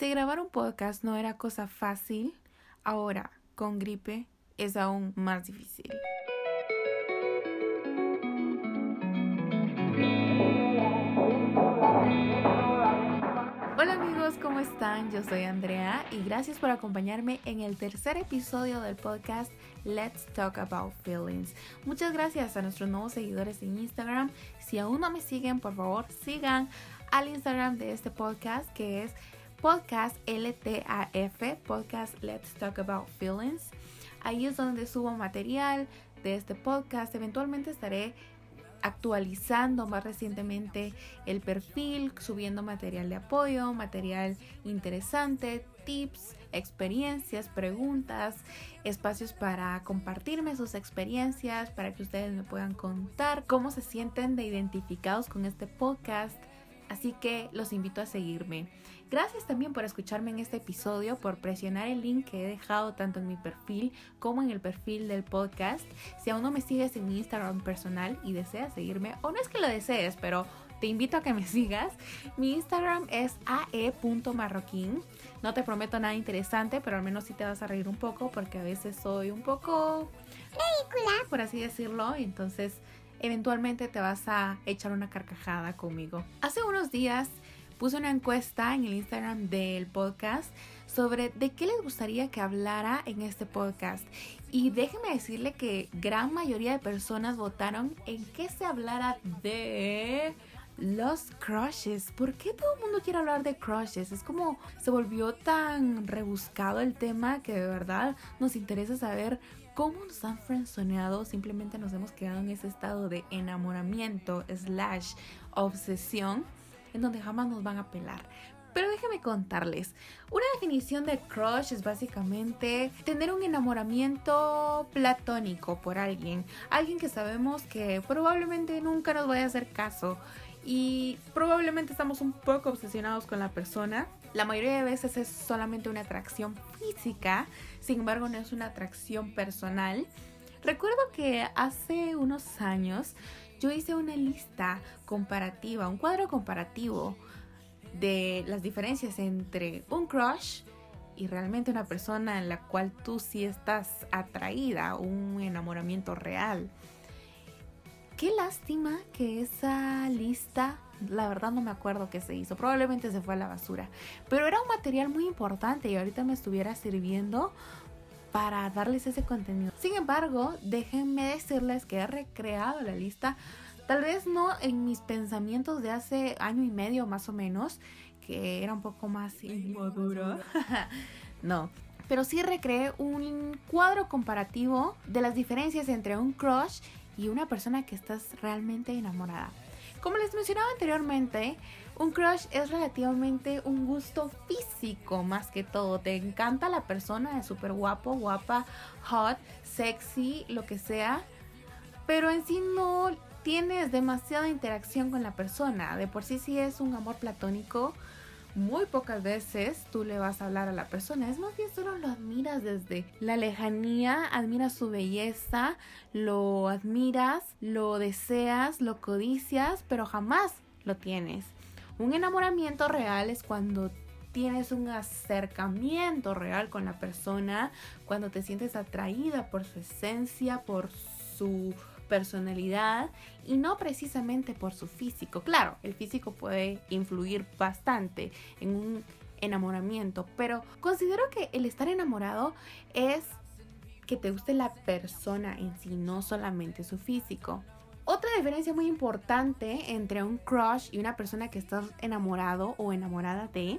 Si grabar un podcast no era cosa fácil, ahora con gripe es aún más difícil. Hola amigos, ¿cómo están? Yo soy Andrea y gracias por acompañarme en el tercer episodio del podcast Let's Talk About Feelings. Muchas gracias a nuestros nuevos seguidores en Instagram. Si aún no me siguen, por favor, sigan al Instagram de este podcast que es podcast LTAF, podcast Let's Talk About Feelings. Ahí es donde subo material de este podcast. Eventualmente estaré actualizando más recientemente el perfil, subiendo material de apoyo, material interesante, tips, experiencias, preguntas, espacios para compartirme sus experiencias, para que ustedes me puedan contar cómo se sienten de identificados con este podcast. Así que los invito a seguirme. Gracias también por escucharme en este episodio, por presionar el link que he dejado tanto en mi perfil como en el perfil del podcast. Si aún no me sigues en mi Instagram personal y deseas seguirme, o no es que lo desees, pero te invito a que me sigas. Mi Instagram es ae.marroquín. No te prometo nada interesante, pero al menos sí te vas a reír un poco porque a veces soy un poco ridícula, por así decirlo. Entonces, eventualmente te vas a echar una carcajada conmigo. Hace unos días puse una encuesta en el Instagram del podcast sobre de qué les gustaría que hablara en este podcast. Y déjenme decirle que gran mayoría de personas votaron en que se hablara de los crushes. ¿Por qué todo el mundo quiere hablar de crushes? Es como se volvió tan rebuscado el tema que de verdad nos interesa saber cómo nos han frenzoneado. Simplemente nos hemos quedado en ese estado de enamoramiento slash obsesión en donde jamás nos van a pelar. Pero déjenme contarles, una definición de crush es básicamente tener un enamoramiento platónico por alguien, alguien que sabemos que probablemente nunca nos vaya a hacer caso y probablemente estamos un poco obsesionados con la persona. La mayoría de veces es solamente una atracción física, sin embargo no es una atracción personal. Recuerdo que hace unos años yo hice una lista comparativa, un cuadro comparativo de las diferencias entre un crush y realmente una persona en la cual tú sí estás atraída, un enamoramiento real. Qué lástima que esa lista, la verdad no me acuerdo qué se hizo, probablemente se fue a la basura, pero era un material muy importante y ahorita me estuviera sirviendo para darles ese contenido. Sin embargo, déjenme decirles que he recreado la lista, tal vez no en mis pensamientos de hace año y medio más o menos, que era un poco más inmaduro. no, pero sí recreé un cuadro comparativo de las diferencias entre un crush y una persona que estás realmente enamorada. Como les mencionaba anteriormente, un crush es relativamente un gusto físico más que todo. Te encanta la persona, es súper guapo, guapa, hot, sexy, lo que sea. Pero en sí no tienes demasiada interacción con la persona. De por sí sí es un amor platónico muy pocas veces tú le vas a hablar a la persona. Es más bien solo lo admiras desde la lejanía, admiras su belleza, lo admiras, lo deseas, lo codicias, pero jamás lo tienes. Un enamoramiento real es cuando tienes un acercamiento real con la persona, cuando te sientes atraída por su esencia, por su personalidad y no precisamente por su físico. Claro, el físico puede influir bastante en un enamoramiento, pero considero que el estar enamorado es que te guste la persona en sí, no solamente su físico. Otra diferencia muy importante entre un crush y una persona que estás enamorado o enamorada de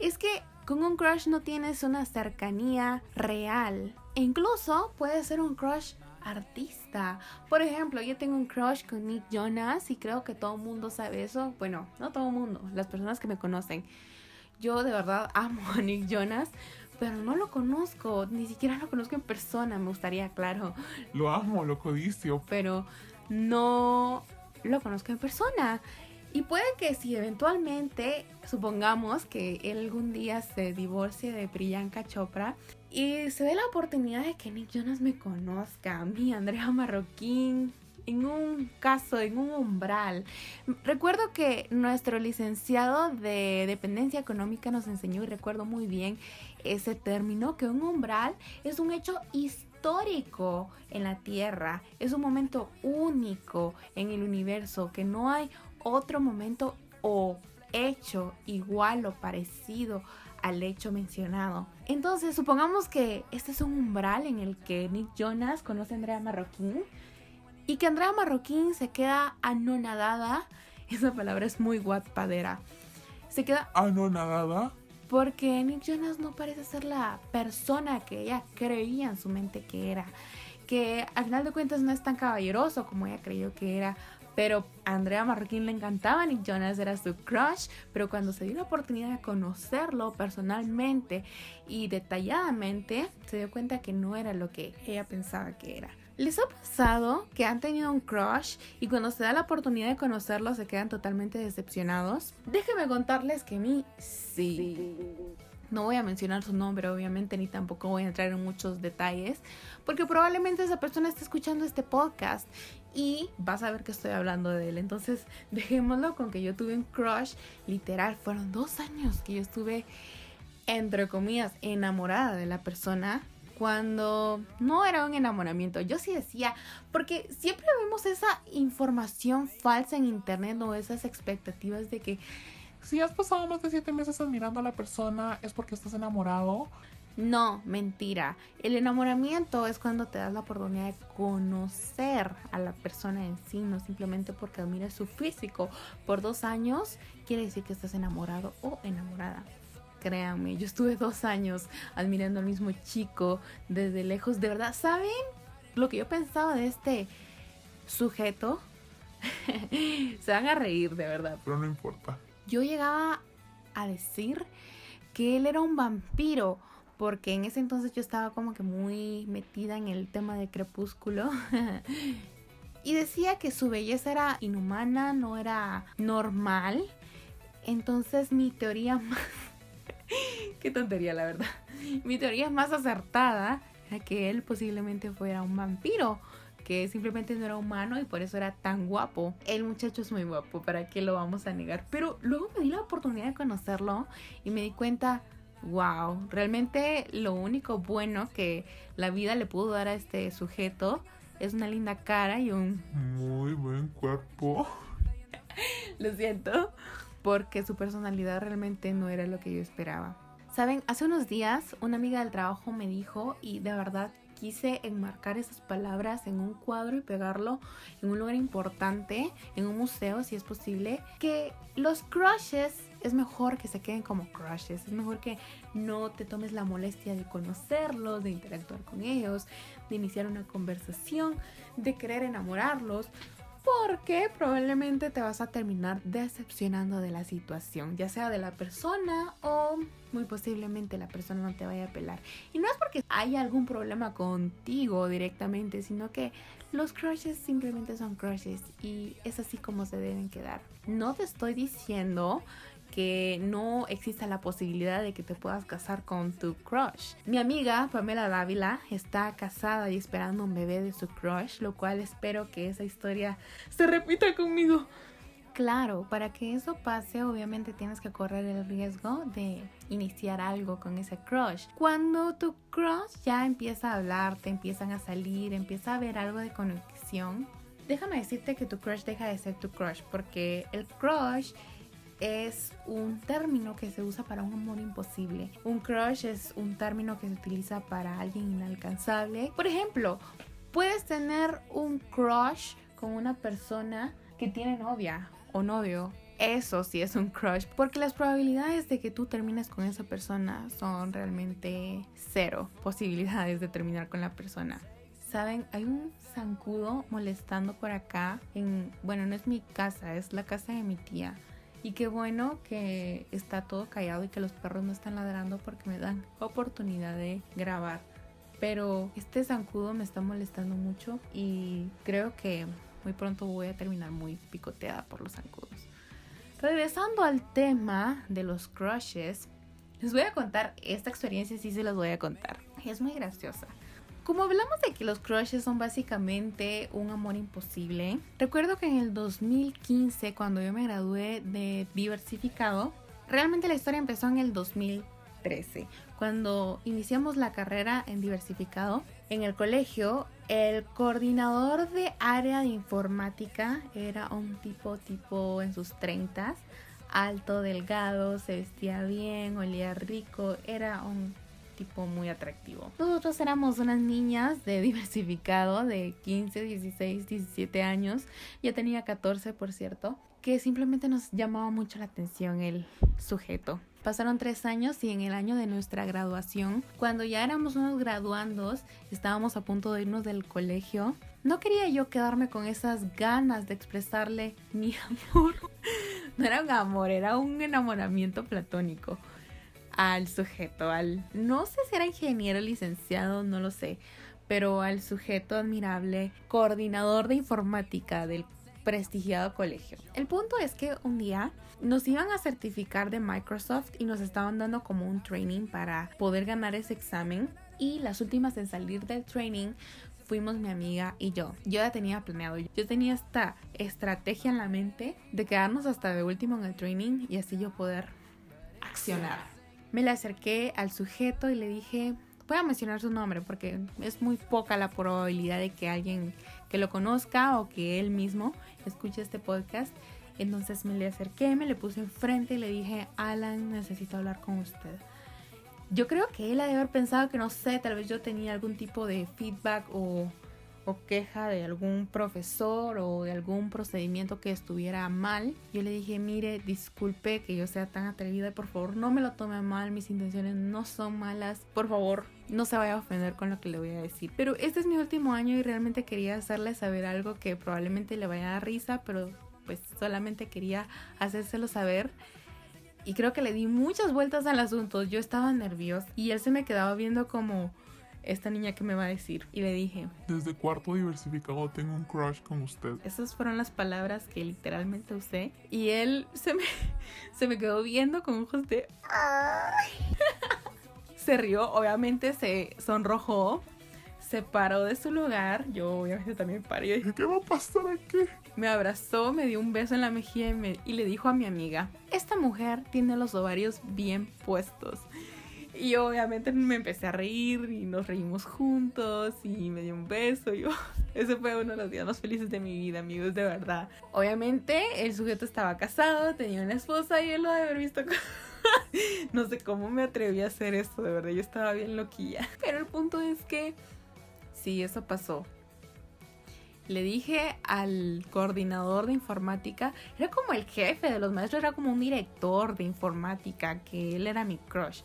es que con un crush no tienes una cercanía real. E incluso puede ser un crush artista. Por ejemplo, yo tengo un crush con Nick Jonas y creo que todo el mundo sabe eso. Bueno, no todo el mundo, las personas que me conocen. Yo de verdad amo a Nick Jonas, pero no lo conozco, ni siquiera lo conozco en persona, me gustaría, claro. Lo amo, lo codicio. Pero no lo conozco en persona. Y puede que si eventualmente, supongamos que él algún día se divorcie de Priyanka Chopra y se dé la oportunidad de que Nick Jonas me conozca, a mí, Andrea Marroquín, en un caso, en un umbral. Recuerdo que nuestro licenciado de dependencia económica nos enseñó, y recuerdo muy bien ese término, que un umbral es un hecho histórico en la Tierra, es un momento único en el universo, que no hay otro momento o hecho igual o parecido al hecho mencionado. Entonces, supongamos que este es un umbral en el que Nick Jonas conoce a Andrea Marroquín y que Andrea Marroquín se queda anonadada. Esa palabra es muy guapadera. Se queda anonadada porque Nick Jonas no parece ser la persona que ella creía en su mente que era. Que al final de cuentas no es tan caballeroso como ella creyó que era. Pero a Andrea Marroquín le encantaba, Nick Jonas era su crush, pero cuando se dio la oportunidad de conocerlo personalmente y detalladamente, se dio cuenta que no era lo que ella pensaba que era. ¿Les ha pasado que han tenido un crush y cuando se da la oportunidad de conocerlo se quedan totalmente decepcionados? Déjenme contarles que a mí sí. No voy a mencionar su nombre, obviamente, ni tampoco voy a entrar en muchos detalles, porque probablemente esa persona está escuchando este podcast y vas a ver que estoy hablando de él. Entonces, dejémoslo con que yo tuve un crush, literal, fueron dos años que yo estuve, entre comillas, enamorada de la persona cuando no era un enamoramiento. Yo sí decía, porque siempre vemos esa información falsa en internet o esas expectativas de que si has pasado más de siete meses admirando a la persona es porque estás enamorado. No, mentira. El enamoramiento es cuando te das la oportunidad de conocer a la persona en sí, no simplemente porque admiras su físico. Por dos años quiere decir que estás enamorado o enamorada. Créanme, yo estuve dos años admirando al mismo chico desde lejos. De verdad, ¿saben lo que yo pensaba de este sujeto? Se van a reír, de verdad. Pero no importa. Yo llegaba a decir que él era un vampiro porque en ese entonces yo estaba como que muy metida en el tema de crepúsculo. y decía que su belleza era inhumana, no era normal. Entonces mi teoría más... Qué tontería la verdad. Mi teoría más acertada era que él posiblemente fuera un vampiro que simplemente no era humano y por eso era tan guapo. El muchacho es muy guapo, ¿para qué lo vamos a negar? Pero luego me di la oportunidad de conocerlo y me di cuenta, wow, realmente lo único bueno que la vida le pudo dar a este sujeto es una linda cara y un muy buen cuerpo. lo siento, porque su personalidad realmente no era lo que yo esperaba. Saben, hace unos días una amiga del trabajo me dijo y de verdad quise enmarcar esas palabras en un cuadro y pegarlo en un lugar importante, en un museo si es posible, que los crushes es mejor que se queden como crushes, es mejor que no te tomes la molestia de conocerlos, de interactuar con ellos, de iniciar una conversación, de querer enamorarlos, porque probablemente te vas a terminar decepcionando de la situación, ya sea de la persona o muy posiblemente la persona no te vaya a pelar. Y no es porque haya algún problema contigo directamente, sino que los crushes simplemente son crushes y es así como se deben quedar. No te estoy diciendo que no exista la posibilidad de que te puedas casar con tu crush. Mi amiga Pamela Dávila está casada y esperando un bebé de su crush, lo cual espero que esa historia se repita conmigo. Claro, para que eso pase, obviamente tienes que correr el riesgo de iniciar algo con ese crush. Cuando tu crush ya empieza a hablar, te empiezan a salir, empieza a haber algo de conexión, déjame decirte que tu crush deja de ser tu crush, porque el crush es un término que se usa para un amor imposible. Un crush es un término que se utiliza para alguien inalcanzable. Por ejemplo, puedes tener un crush con una persona que tiene novia o novio. Eso sí es un crush, porque las probabilidades de que tú termines con esa persona son realmente cero posibilidades de terminar con la persona. Saben, hay un zancudo molestando por acá en, bueno, no es mi casa, es la casa de mi tía. Y qué bueno que está todo callado y que los perros no están ladrando porque me dan oportunidad de grabar. Pero este zancudo me está molestando mucho y creo que muy pronto voy a terminar muy picoteada por los zancudos. Regresando al tema de los crushes, les voy a contar esta experiencia, sí se las voy a contar. Es muy graciosa. Como hablamos de que los crushes son básicamente un amor imposible, recuerdo que en el 2015, cuando yo me gradué de diversificado, realmente la historia empezó en el 2013, cuando iniciamos la carrera en diversificado. En el colegio, el coordinador de área de informática era un tipo tipo en sus 30 alto, delgado, se vestía bien, olía rico, era un tipo muy atractivo. Nosotros éramos unas niñas de diversificado de 15, 16, 17 años, ya tenía 14 por cierto, que simplemente nos llamaba mucho la atención el sujeto. Pasaron tres años y en el año de nuestra graduación, cuando ya éramos unos graduandos, estábamos a punto de irnos del colegio, no quería yo quedarme con esas ganas de expresarle mi amor. No era un amor, era un enamoramiento platónico al sujeto, al... No sé si era ingeniero, licenciado, no lo sé, pero al sujeto admirable, coordinador de informática del prestigiado colegio. El punto es que un día nos iban a certificar de Microsoft y nos estaban dando como un training para poder ganar ese examen. Y las últimas en salir del training fuimos mi amiga y yo. Yo ya tenía planeado, yo tenía esta estrategia en la mente de quedarnos hasta de último en el training y así yo poder accionar. Me le acerqué al sujeto y le dije, voy a mencionar su nombre porque es muy poca la probabilidad de que alguien que lo conozca o que él mismo escuche este podcast. Entonces me le acerqué, me le puse enfrente y le dije, Alan, necesito hablar con usted. Yo creo que él ha de haber pensado que no sé, tal vez yo tenía algún tipo de feedback o, o queja de algún profesor o de algún procedimiento que estuviera mal. Yo le dije, mire, disculpe que yo sea tan atrevida, por favor no me lo tome mal, mis intenciones no son malas, por favor no se vaya a ofender con lo que le voy a decir. Pero este es mi último año y realmente quería hacerle saber algo que probablemente le vaya a dar risa, pero pues solamente quería hacérselo saber. Y creo que le di muchas vueltas al asunto. Yo estaba nerviosa y él se me quedaba viendo como esta niña que me va a decir. Y le dije, Desde cuarto diversificado tengo un crush con usted. esas fueron las palabras que literalmente usé. Y él se me, se me quedó viendo con ojos de... se rió, obviamente se sonrojó. Se paró de su lugar. Yo obviamente también paré. Yo dije, ¿Qué va a pasar aquí? Me abrazó, me dio un beso en la mejilla y, me- y le dijo a mi amiga, esta mujer tiene los ovarios bien puestos. Y obviamente me empecé a reír y nos reímos juntos y me dio un beso. Yo, ese fue uno de los días más felices de mi vida, amigos, de verdad. Obviamente el sujeto estaba casado, tenía una esposa y él lo debe haber visto. no sé cómo me atreví a hacer esto, de verdad, yo estaba bien loquilla. Pero el punto es que sí, eso pasó le dije al coordinador de informática, era como el jefe de los maestros, era como un director de informática, que él era mi crush.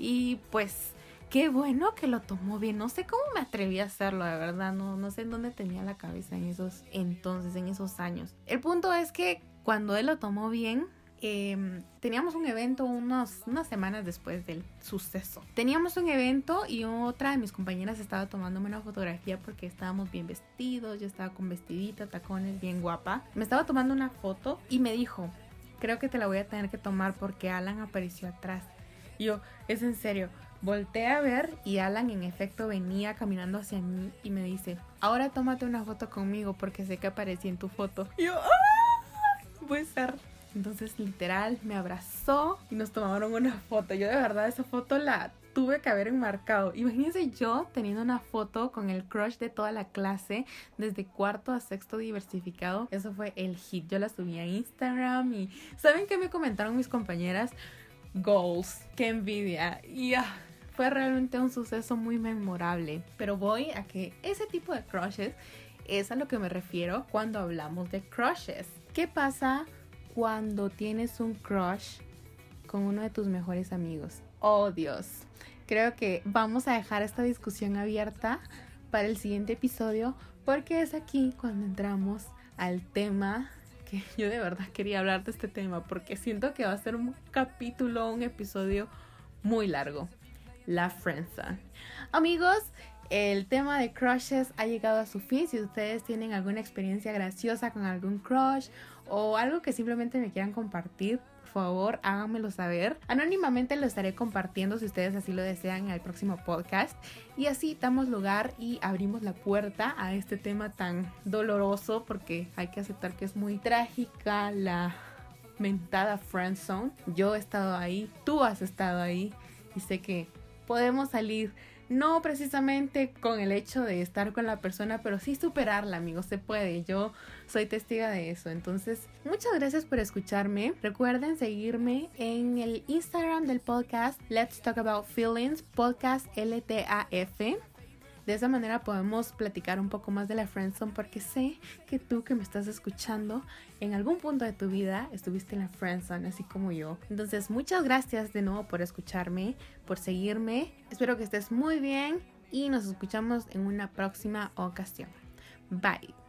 Y pues, qué bueno que lo tomó bien. No sé cómo me atreví a hacerlo, de verdad. No, no sé en dónde tenía la cabeza en esos entonces, en esos años. El punto es que cuando él lo tomó bien, eh, teníamos un evento unas semanas después del suceso. Teníamos un evento y otra de mis compañeras estaba tomándome una fotografía porque estábamos bien vestidos, yo estaba con vestidita, tacones, bien guapa. Me estaba tomando una foto y me dijo, creo que te la voy a tener que tomar porque Alan apareció atrás. Yo, es en serio. Volteé a ver y Alan en efecto venía caminando hacia mí y me dice, ahora tómate una foto conmigo porque sé que aparecí en tu foto. Y yo, ¡ah! Puede ser. Entonces literal me abrazó y nos tomaron una foto. Yo de verdad esa foto la tuve que haber enmarcado. Imagínense yo teniendo una foto con el crush de toda la clase desde cuarto a sexto diversificado. Eso fue el hit. Yo la subí a Instagram y ¿saben qué me comentaron mis compañeras? Goals. Qué envidia. Ah, fue realmente un suceso muy memorable. Pero voy a que ese tipo de crushes es a lo que me refiero cuando hablamos de crushes. ¿Qué pasa cuando tienes un crush con uno de tus mejores amigos? Oh Dios, creo que vamos a dejar esta discusión abierta para el siguiente episodio porque es aquí cuando entramos al tema que yo de verdad quería hablar de este tema porque siento que va a ser un capítulo, un episodio muy largo. La friendzone. Amigos, el tema de crushes ha llegado a su fin. Si ustedes tienen alguna experiencia graciosa con algún crush o algo que simplemente me quieran compartir, favor háganmelo saber. Anónimamente lo estaré compartiendo si ustedes así lo desean en el próximo podcast. Y así damos lugar y abrimos la puerta a este tema tan doloroso porque hay que aceptar que es muy trágica la mentada friend zone. Yo he estado ahí, tú has estado ahí y sé que podemos salir no precisamente con el hecho de estar con la persona, pero sí superarla, amigos, se puede. Yo soy testiga de eso. Entonces, muchas gracias por escucharme. Recuerden seguirme en el Instagram del podcast Let's Talk About Feelings, podcast LTAF. De esa manera podemos platicar un poco más de la friendzone porque sé que tú que me estás escuchando en algún punto de tu vida estuviste en la friendzone así como yo. Entonces muchas gracias de nuevo por escucharme, por seguirme. Espero que estés muy bien y nos escuchamos en una próxima ocasión. Bye.